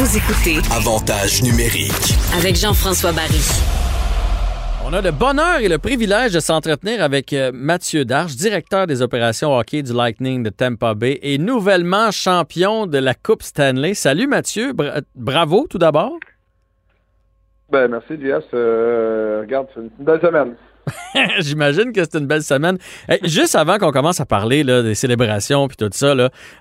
Vous écoutez Avantage numérique. avec Jean-François Barry. On a le bonheur et le privilège de s'entretenir avec euh, Mathieu Darche, directeur des opérations hockey du Lightning de Tampa Bay et nouvellement champion de la Coupe Stanley. Salut Mathieu, Bra- bravo tout d'abord. Ben, merci, JS. Euh, regarde, c'est une belle semaine. J'imagine que c'est une belle semaine. Juste avant qu'on commence à parler des célébrations puis tout ça,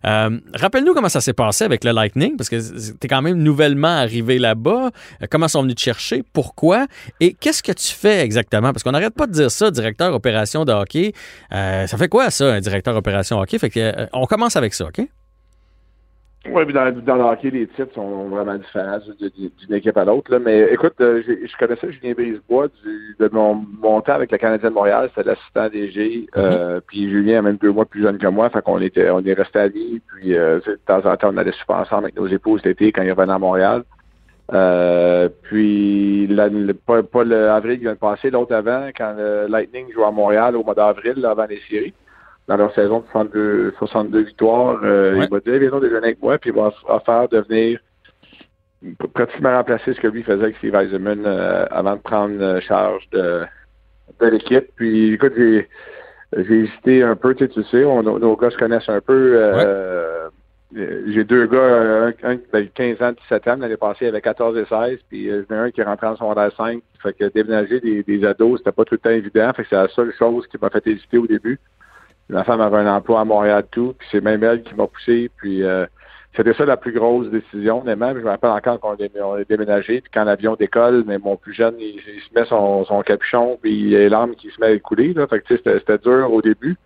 euh, rappelle-nous comment ça s'est passé avec le Lightning, parce que tu es quand même nouvellement arrivé là-bas. Euh, comment sont venus te chercher? Pourquoi? Et qu'est-ce que tu fais exactement? Parce qu'on n'arrête pas de dire ça, directeur opération de hockey. Euh, ça fait quoi, ça, un directeur opération hockey? Fait que, on commence avec ça, OK? Oui, puis dans, dans le hockey, les titres sont vraiment différents d'une équipe à l'autre. Mais écoute, euh, je connaissais Julien Brisebois du, de mon, mon temps avec le Canadien de Montréal. C'était l'assistant DG. Euh, Puis Julien est même deux mois plus jeune que moi. Fait qu'on était, on est resté amis. Puis euh, de temps en temps, on allait super ensemble avec nos épouses l'été quand ils revenaient à Montréal. Euh, puis le, pas, pas le avril qui vient de passer, l'autre avant, quand le Lightning jouait à Montréal au mois d'avril, avant les séries, dans leur saison de 62, 62 victoires, euh, Ouais. il m'a dit viens donc déjeuner avec moi, puis il va faire de venir pratiquement remplacer ce que lui faisait avec Steve Eisenman euh, avant de prendre euh, charge de, de l'équipe. Puis écoute, j'ai hésité un peu, tu sais, tu sais, on- nos, gars se connaissent un peu. euh, J'ai deux gars, un, qui a 15 ans, 17 ans, l'année passée, il avait 14 et 16, puis j'en ai un qui est rentré en secondaire 5. Fait que déménager des, des ados, c'était pas tout le temps évident. Fait que c'est la seule chose qui m'a fait hésiter au début. Ma femme avait un emploi à Montréal tout, puis c'est même elle qui m'a poussé. Puis euh, c'était ça la plus grosse décision, je me rappelle encore qu'on est- déménagé, puis quand l'avion décolle, mais mon plus jeune, il, se met son, son capuchon, puis il y a les larmes qui se met à couler. Là. Fait que c'était dur au début.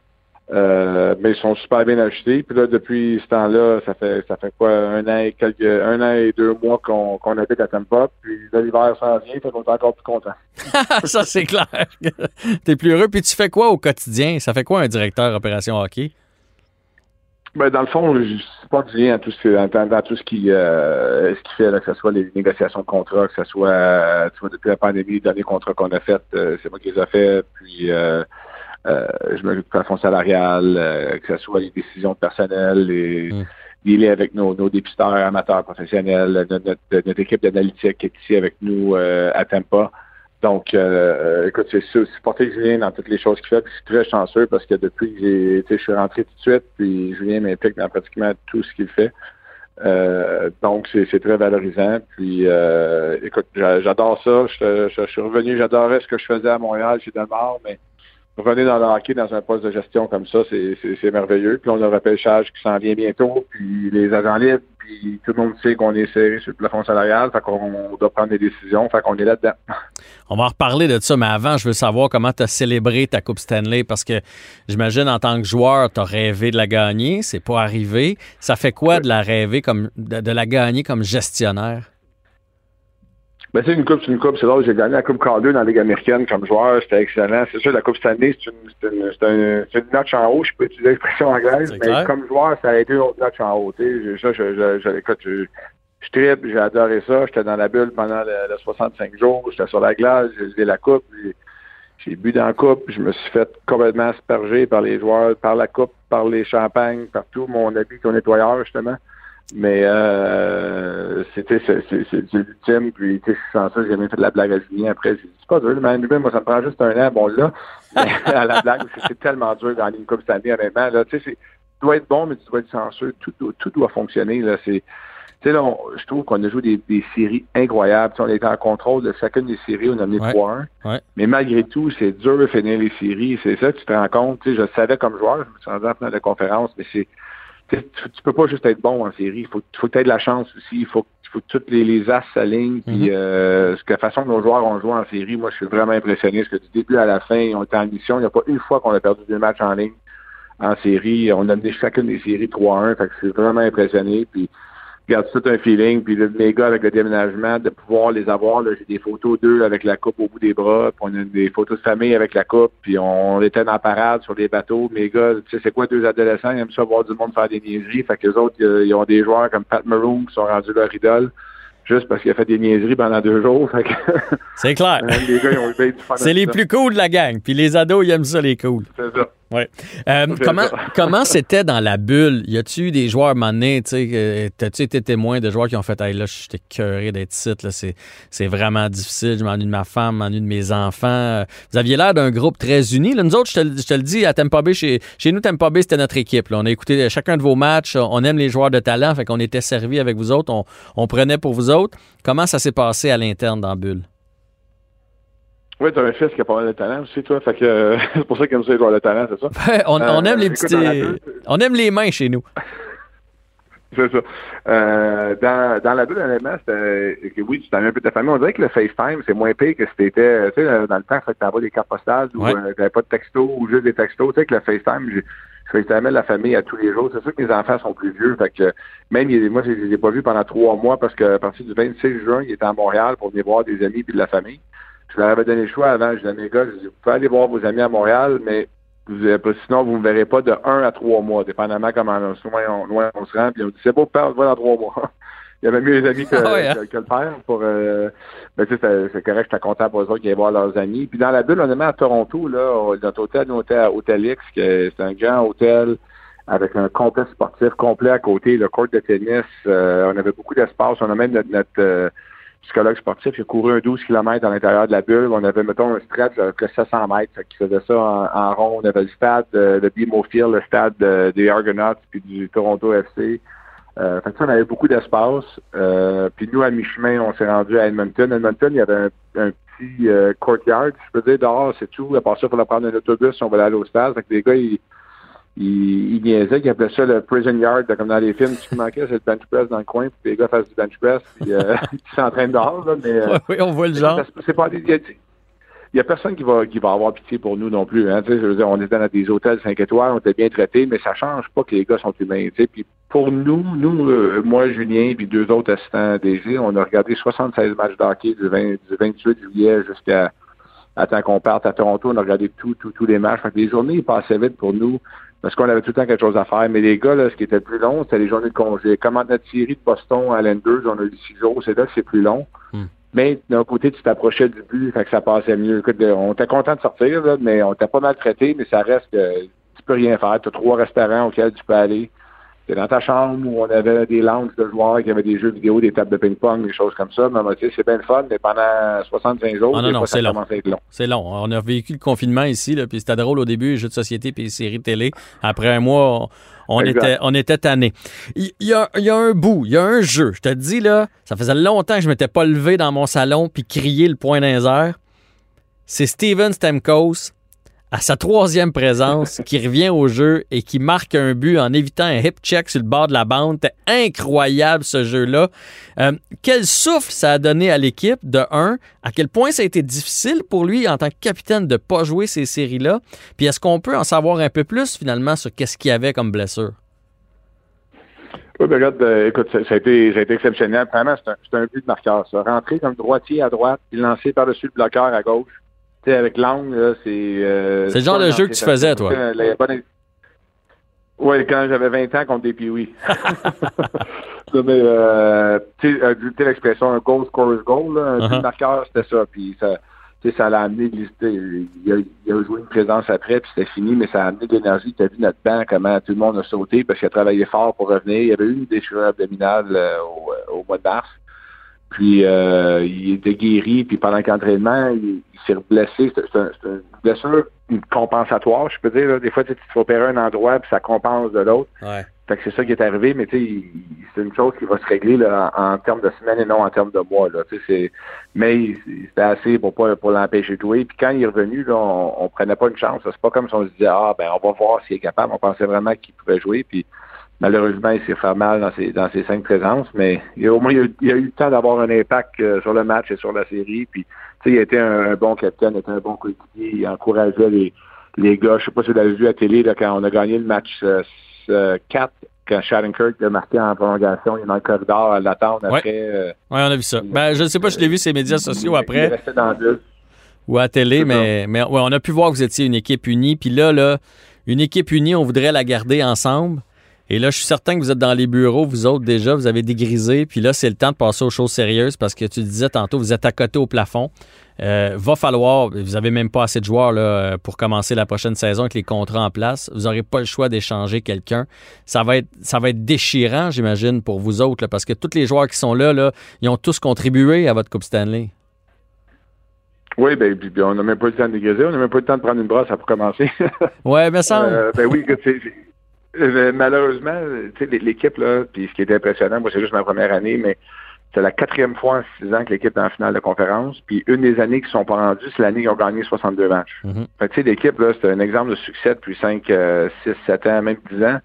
Euh, mais ils sont super bien ajustés. Puis là, depuis ce temps-là, ça fait ça fait quoi, un an et quelques un an et deux mois qu'on, qu'on habite à Tampa. Puis là, l'hiver s'en vient, fait qu'on est encore plus content. ça, c'est clair. T'es plus heureux. Puis tu fais quoi au quotidien? Ça fait quoi un directeur opération hockey? Ben, dans le fond, je suis pas rien dans tout ce, dans, dans tout ce qui, euh, ce qui fait, là, que ce soit les négociations de contrats, que ce soit, euh, tu vois, depuis la pandémie, les derniers contrats qu'on a fait, euh, c'est moi qui les ai fait, puis je m'occupe du plafond salarial, euh, que ce soit les décisions personnelles, les, Mm. les liens avec nos, nos dépisteurs amateurs professionnels, notre, notre, équipe d'analytique qui est ici avec nous euh, à Tampa. Donc, euh, écoute, c'est sûr, supporter Julien dans toutes les choses qu'il fait. Puis je suis très chanceux parce que depuis que je suis rentré tout de suite, puis Julien m'implique dans pratiquement tout ce qu'il fait. Euh, donc, c'est, très valorisant. Puis, euh, écoute, j'a- j'adore ça. Je, je- je suis revenu, j'adorais ce que je faisais à Montréal, chez Delmar, mais revenir dans le hockey dans un poste de gestion comme ça, c'est, c'est, c'est merveilleux. Puis on a le repêchage qui s'en vient bientôt, puis les agents libres, puis tout le monde sait qu'on est serré sur le plafond salarial, fait qu'on doit prendre des décisions, fait qu'on est là-dedans. On va en reparler de ça, mais avant, je veux savoir comment tu as célébré ta Coupe Stanley parce que j'imagine en tant que joueur, tu as rêvé de la gagner, c'est pas arrivé. Ça fait quoi de la rêver comme de, de la gagner comme gestionnaire? Ben, c'est une coupe, c'est une coupe. C'est là où j'ai gagné la Coupe Calder dans la Ligue américaine comme joueur. C'était excellent. C'est sûr, la Coupe Stanley, c'est une, c'est une, c'est un- c'est une notch en haut. Je peux utiliser l'expression anglaise, mais clair. comme joueur, ça a été une autre notch en haut. Tu sais, je- ça, je, je, je, écoute, je, je tripe, j'ai adoré ça. J'étais dans la bulle pendant le, le 65 jours. J'étais sur la glace, j'ai levé la coupe. J'ai, bu dans la coupe. Je me suis fait complètement asperger par les joueurs, par la coupe, par les champagnes, par tout mon habit au nettoyeur, justement. Mais euh, c'était l'ultime, puis tu sais, je suis chanceux, j'ai même fait de la blague à Julien après. J'ai dit c'est pas dur, mais moi ça me prend juste un an, bon là. À la blague, c'est- tellement dur dans une coupe cette année, honnêtement. Là, tu sais, c'est- tu dois être bon, mais tu dois être chanceux. Tout, tout doit fonctionner. Là, c'est. Tu sais, là, on- je trouve qu'on a joué des, des séries incroyables. On était en contrôle de chacune des séries, on a mené Ouais. 3-1. Ouais. Mais malgré tout, c'est dur de finir les séries. C'est ça que tu te rends compte. Tu sais, je savais comme joueur, je me suis rendu en finale de conférence, mais c'est tu, peux pas juste être bon en série. Il faut, faut que tu aies de la chance aussi. Il faut, faut que toutes les, les as s'alignent. Puis euh, ce que la façon que nos joueurs ont joué en série, moi, je suis vraiment impressionné. Parce que du début à la fin, ils ont été en mission. Il n'y a pas une fois qu'on a perdu deux matchs en ligne en série. On a mené chacune des séries 3-1. Fait que c'est vraiment impressionné. Puis garde tout un feeling. Puis le, mes gars, avec le déménagement, de pouvoir les avoir, j'ai des photos d'eux avec la coupe au bout des bras, puis on a des photos de famille avec la coupe, puis on était dans la parade sur des bateaux. Mes gars, tu sais, c'est quoi deux adolescents, ils aiment ça voir du monde faire des niaiseries. Fait que les autres, ils ont des joueurs comme Pat Maroon qui sont rendus leur idole juste parce qu'il a fait des niaiseries pendant deux jours. C'est clair. C'est les plus cool de la gang. Puis les ados, ils aiment ça, les cool. C'est ça. Ouais. Euh, comment comment c'était dans la bulle? Y a-tu des joueurs, à un t'as-tu été témoin de joueurs qui ont fait Hey, là, j'étais cœuré d'être là, c'est, vraiment difficile, je m'ennuie de ma femme, je m'ennuie de mes enfants. Vous aviez l'air d'un groupe très uni. Là, nous autres, je te, le dis, à Tampa Bay, chez, chez nous, Tampa Bay, c'était notre équipe. Là. On a écouté chacun de vos matchs, on aime les joueurs de talent, fait qu'on était servis avec vous autres, on, on prenait pour vous autres. Comment ça s'est passé à l'interne dans la bulle? Oui, tu as un fils qui a pas mal de talent aussi, toi. Fait que euh, c'est pour ça qu'il aime ça joueurs de talent, c'est ça? on, on, aime euh, les petits. On aime les mains chez nous. c'est ça. Euh, dans, dans la bulle, honnêtement, c'était que oui, tu t'avais un peu ta famille. On dirait que le FaceTime, c'est moins pire que si t'étais, tu sais, dans le temps, fait que t'avais des cartes postales ou ouais. t'avais pas de texto ou juste des textos. Tu sais, que le FaceTime, je FaceTime la famille à tous les jours. C'est sûr que mes enfants sont plus vieux. Fait que même moi, je les ai pas vus pendant trois mois parce qu'à partir du 26 juin, il était à Montréal pour venir voir des amis et de la famille. Je leur avais donné le choix avant. Je disais à mes gars, je dis, vous pouvez aller voir vos amis à Montréal, mais sinon, vous ne me verrez pas de un à trois mois, dépendamment comment loin on, loin on se rend. Puis on dit, c'est beau, père, on se voit dans trois mois. Il y avait mieux les amis que, ah hein? que, le père pour euh, ben, tu sais, c'est correct, j'étais content pour eux autres qui allaient voir leurs amis. Puis dans la bulle, on est à Toronto, là, notre hôtel, nous était à Hôtel X, c'est un grand hôtel avec un complexe sportif complet à côté, le court de tennis. Euh, on avait beaucoup d'espace. On a même notre, notre euh, psychologue sportif, il a couru un 12 km à l'intérieur de la bulle. On avait, mettons, un stretch de 700 mètres, qui faisait ça en, rond. On avait le stade de, de BMO le stade des Argonauts, puis du Toronto FC. Euh, fait que ça, on avait beaucoup d'espace. Euh, puis nous, à mi-chemin, on s'est rendu à Edmonton. Edmonton, il y avait un, petit euh, courtyard, je peux dire, dehors, c'est tout. À part ça, il fallait prendre un autobus on voulait aller au stade. Fait que les gars, ils il, il niaisait, il appelait ça le prison yard, comme dans les films. Ce qui manquait, c'est le bench press dans le coin, puis les gars fassent du bench press, puis euh, ils s'entraînent dehors. Là, mais, euh, oui, on voit le genre. C'est pas il y a personne qui va qui va avoir pitié pour nous non plus. Hein, je veux dire, on était dans des hôtels 5 étoiles, on était bien traités, mais ça change pas que les gars sont humains. Puis pour nous, nous, euh, moi, Julien, puis deux autres assistants DG, on a regardé 76 matchs d'hockey du, 20, du 28 juillet jusqu'à à temps qu'on parte à Toronto, on a regardé tous tout, tous les matchs. Fait que les journées passaient vite pour nous parce qu'on avait tout le temps quelque chose à faire. Mais les gars, là, ce qui était le plus long, c'était les journées de congé. Comme notre série de Boston à l'Enders, on a eu six jours, c'est là que c'est plus long. Hmm. Mais d'un côté, tu t'approchais du but, fait que ça passait mieux. Écoute, on était content de sortir, là, mais on était pas mal traité, mais ça reste que tu peux rien faire. Tu as trois restaurants auxquels tu peux aller. C'est dans ta chambre où on avait des lounges de joueurs qui avaient des jeux vidéo, des tables de ping-pong, des choses comme ça. Mais c'est bien le fun, mais pendant 65 jours, ah non, non, c'est long. C'est long. On a vécu le confinement ici, là, puis c'était drôle au début, les jeux de société puis les séries télé. Après un mois, on, était, on était tannés. Il y, a, y, a, un bout, il y a un jeu. Je te dis, là, ça faisait longtemps que je m'étais pas levé dans mon salon puis crié le point d'un C'est Steven Stamkos à sa troisième présence, qui revient au jeu et qui marque un but en évitant un hip check sur le bord de la bande. Incroyable ce jeu-là. Euh, quel souffle ça a donné à l'équipe, de un, à quel point ça a été difficile pour lui en tant que capitaine de ne pas jouer ces séries-là. Puis est-ce qu'on peut en savoir un peu plus finalement sur qu'est-ce qu'il y avait comme blessure? Oui, ben euh, écoute, ça, a été, ça, a été, exceptionnel. Vraiment, c'est un, un, but de marqueur, ça. Rentrer comme droitier à droite, puis lancer par-dessus le bloqueur à gauche sais, avec l'angle, c'est. Euh, c'est le genre de jeu que tu faisais, toi. Oui, quand j'avais 20 ans contre des Pee-Wee. mais, euh, tu sais, euh, l'expression un goal scores goal, là, un uh-huh. marqueur, c'était ça. Puis ça, ça l'a amené, il a, il a joué une présence après, puis c'était fini, mais ça a amené de l'énergie. Tu as vu notre banc, comment tout le monde a sauté parce qu'il a travaillé fort pour revenir. Il y avait eu une déchirure abdominale au, au, mois de mars. Puis euh, il était guéri, puis pendant l'entraînement, il, il s'est blessé. C'est une blessure compensatoire, je peux dire. Des fois, tu te fais opérer un endroit, puis ça compense de l'autre. Ouais. Fait que c'est ça qui est arrivé, mais tu sais, c'est une chose qui va se régler là, en, termes de semaines et non en termes de mois. Là, mais c'était assez pour pas pour l'empêcher de jouer. Puis quand il est revenu, là, on, on prenait pas une chance. C'est pas comme si on se disait Ah ben on va voir s'il est capable. On pensait vraiment qu'il pouvait jouer. Puis Malheureusement, il s'est fait mal dans ses, dans ses cinq présences, mais il a, au moins il a, eu le temps d'avoir un impact euh, sur le match et sur la série. Puis, il a été un, bon capitaine, il était un bon coéquipier, il encourageait les, les gars. Je sais pas si vous l'avez vu à télé là, quand on a gagné le match 4 euh, quand Shattenkirk a marqué en prolongation, il est dans le corridor à l'attendre Ouais. après. euh, Oui, on a vu ça. Ben, je ne sais pas, je l'ai vu sur les médias sociaux Il après resté dans le bus. ou à la télé, mais, mais ouais, on a pu voir que vous étiez une équipe unie. Puis là, là, une équipe unie, on voudrait la garder ensemble. Et là, je suis certain que vous êtes dans les bureaux, vous autres déjà, vous avez dégrisé. Puis là, c'est le temps de passer aux choses sérieuses parce que tu disais tantôt, vous êtes à côté au plafond. Euh, va falloir, vous n'avez même pas assez de joueurs là, pour commencer la prochaine saison avec les contrats en place. Vous n'aurez pas le choix d'échanger quelqu'un. Ça va être, ça va être déchirant, j'imagine, pour vous autres, là, parce que tous les joueurs qui sont là, là, ils ont tous contribué à votre Coupe Stanley. Oui, ben, puis, on n'a même pas eu le temps de dégriser, on n'a même pas eu le temps de prendre une brosse pour commencer. Ouais, mais ça. Euh, ben oui, c'est- euh, malheureusement, tu sais, l'équipe, là, puis ce qui était impressionnant, moi, c'est juste ma première année, mais c'est la quatrième fois en six ans que l'équipe est en finale de conférence. Puis une des années qui sont pas rendues, c'est l'année qu'ils ont gagné 62 matchs. Fait que, tu sais, l'équipe, là, c'est un exemple de succès depuis 5, 6, 7 ans, même 10 ans.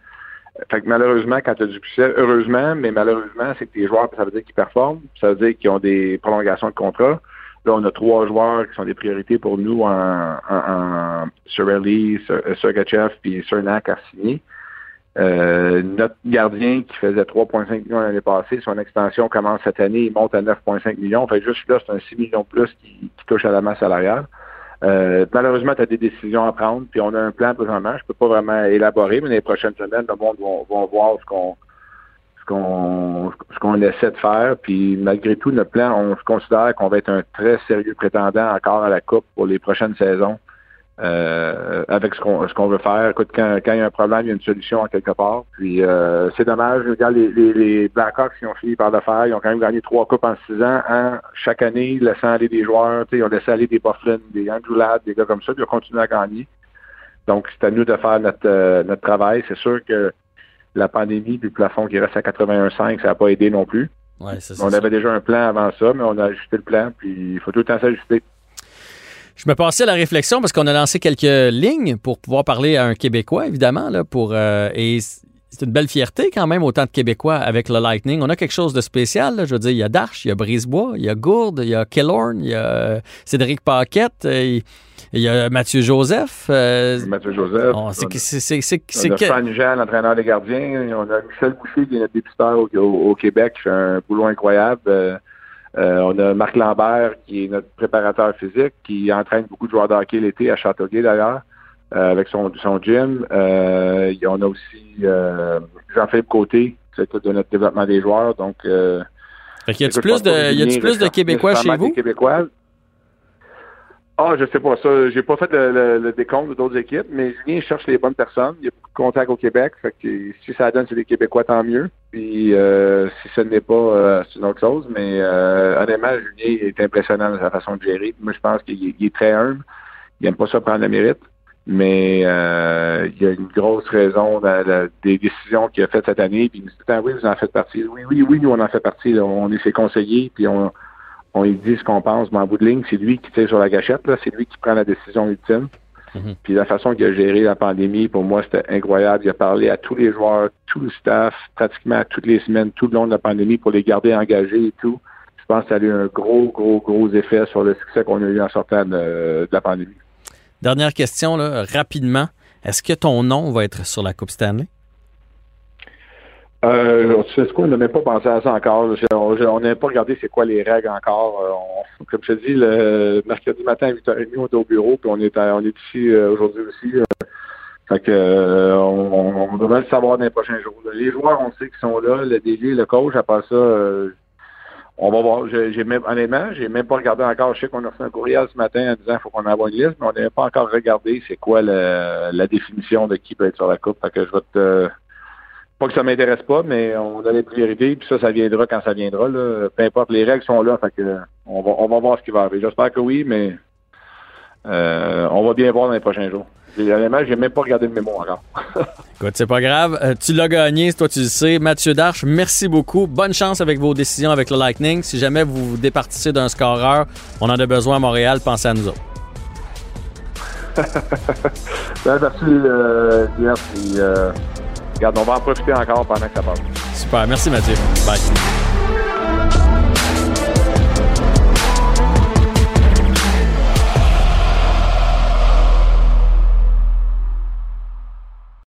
Fait que malheureusement, quand tu as du succès, heureusement, mais malheureusement, c'est que tes joueurs, ça veut dire qu'ils performent, ça veut dire qu'ils ont des prolongations de contrat. Là, on a trois joueurs qui sont des priorités pour nous en, en, en Surelli, Sur- euh, Sergachev puis Cernak à signer. Euh, notre gardien qui faisait 3,5 millions l'année passée, son extension commence cette année, il monte à 9,5 millions. Fait juste là, c'est un 6 millions de plus qui, qui touche à la masse salariale. Euh, malheureusement, tu as des décisions à prendre, puis on a un plan présentement. Je peux pas vraiment élaborer, mais dans les prochaines semaines, le monde va, va voir ce qu'on ce qu'on ce qu'on essaie de faire. Puis malgré tout, notre plan, on se considère qu'on va être un très sérieux prétendant encore à la Coupe pour les prochaines saisons. Euh, avec ce qu'on ce qu'on veut faire. Écoute, quand, quand il y a un problème, il y a une solution à quelque part. Puis euh, c'est dommage. Regarde, les, les, les Blackhawks qui ont fini par le faire, ils ont quand même gagné trois coupes en six ans, hein, chaque année, laissant aller des joueurs. Ils ont laissé aller des Bufflin, des Andrew Ladd, des gars comme ça, puis ils ont continué à gagner. Donc, c'est à nous de faire notre, euh, notre travail. C'est sûr que la pandémie puis le plafond qui reste à 81,5, ça n'a pas aidé non plus. Ouais, ça, On ça. avait déjà un plan avant ça, mais on a ajusté le plan, puis il faut tout le temps s'ajuster. Je me passais à la réflexion parce qu'on a lancé quelques lignes pour pouvoir parler à un Québécois, évidemment, là, pour, euh, et c'est une belle fierté quand même, autant de Québécois avec le Lightning. On a quelque chose de spécial. là. Je veux dire, il y a Darche, il y a Brisebois, il y a Gourde, il y a Killorn, il y a euh, Cédric Paquette, euh, il il y a Mathieu Joseph. euh, Mathieu Joseph. on- c'est- c'est- c'est- c'est- On c'est a que- Fran Jean, l'entraîneur des gardiens. On a Michel Boucher, qui est notre dépisteur au, au- au Québec, fait un boulot incroyable. Euh, on a Marc Lambert, qui est notre préparateur physique, qui entraîne beaucoup de joueurs de hockey l'été à Châteauguay, d'ailleurs, euh, avec son, son gym. Euh, on a aussi euh, Jean-Philippe Côté, qui s'occupe de notre développement des joueurs. Donc, euh, Fait qu'il y écoute, plus de, y bien, plus de Québécois chez vous? Ah, je sais pas ça. J'ai pas fait le, le- le décompte d'autres équipes, mais Julien cherche les bonnes personnes. Il y a beaucoup de contacts au Québec. Fait que si ça donne c'est des Québécois, tant mieux. Puis euh, si ce n'est pas, euh, c'est une autre chose. Mais euh, honnêtement, Julien est impressionnant dans sa façon de gérer. Moi, je pense qu'il est- très humble. Il aime pas ça prendre le mérite. Mais euh, il y a une grosse raison dans la- des décisions qu'il a faites cette année. Puis il me dit, Ah oui, vous en faites partie. Oui, oui, oui, nous on en fait partie. On est ses conseillers. Puis on, on lui dit ce qu'on pense, mais en bout de ligne, c'est lui qui tire sur la gâchette, là. c'est lui qui prend la décision ultime. Mhm. Puis la façon qu'il a géré la pandémie, pour moi, c'était incroyable. Il a parlé à tous les joueurs, tout le staff, pratiquement toutes les semaines, tout le long de la pandémie, pour les garder engagés et tout. Je pense que ça a eu un gros, gros, gros effet sur le succès qu'on a eu en sortant de, de la pandémie. Dernière question, là, rapidement. Est-ce que ton nom va être sur la Coupe Stanley? Euh, tu sais quoi, on n'a même pas pensé à ça encore. On n'a pas regardé c'est quoi les règles encore. Euh, comme je te dis, le mercredi matin à 8h30, on est au bureau, puis on est, on est ici euh, aujourd'hui aussi. fait que euh, on, on devrait le savoir dans les prochains jours. Les joueurs, on sait qu'ils sont là, le DG, le coach, après ça, on va voir. J'ai même, honnêtement, j'ai même pas regardé encore. Je sais qu'on a reçu un courriel ce matin en disant qu'il faut qu'on envoie une liste, mais on n'avait pas encore regardé c'est quoi le- la définition de qui peut être sur la coupe. Fait que je vais te pas que ça m'intéresse pas, mais on a les priorités, puis ça, ça viendra quand ça viendra. Là. Peu importe, les règles sont là, fait que on va, on va voir ce qui va arriver. J'espère que oui, mais euh, on va bien voir dans les prochains jours. Honnêtement, j'ai même pas regardé le mémo encore. Écoute, c'est pas grave. Euh, tu l'as gagné, toi tu le sais. Mathieu Darche, merci beaucoup. Bonne chance avec vos décisions avec le Lightning. Si jamais vous vous départissez d'un scoreur, on en a besoin à Montréal, pensez à nous autres. Ben, merci, euh, euh, regarde, on va en profiter encore pendant que ça passe. Super, merci Mathieu. Bye.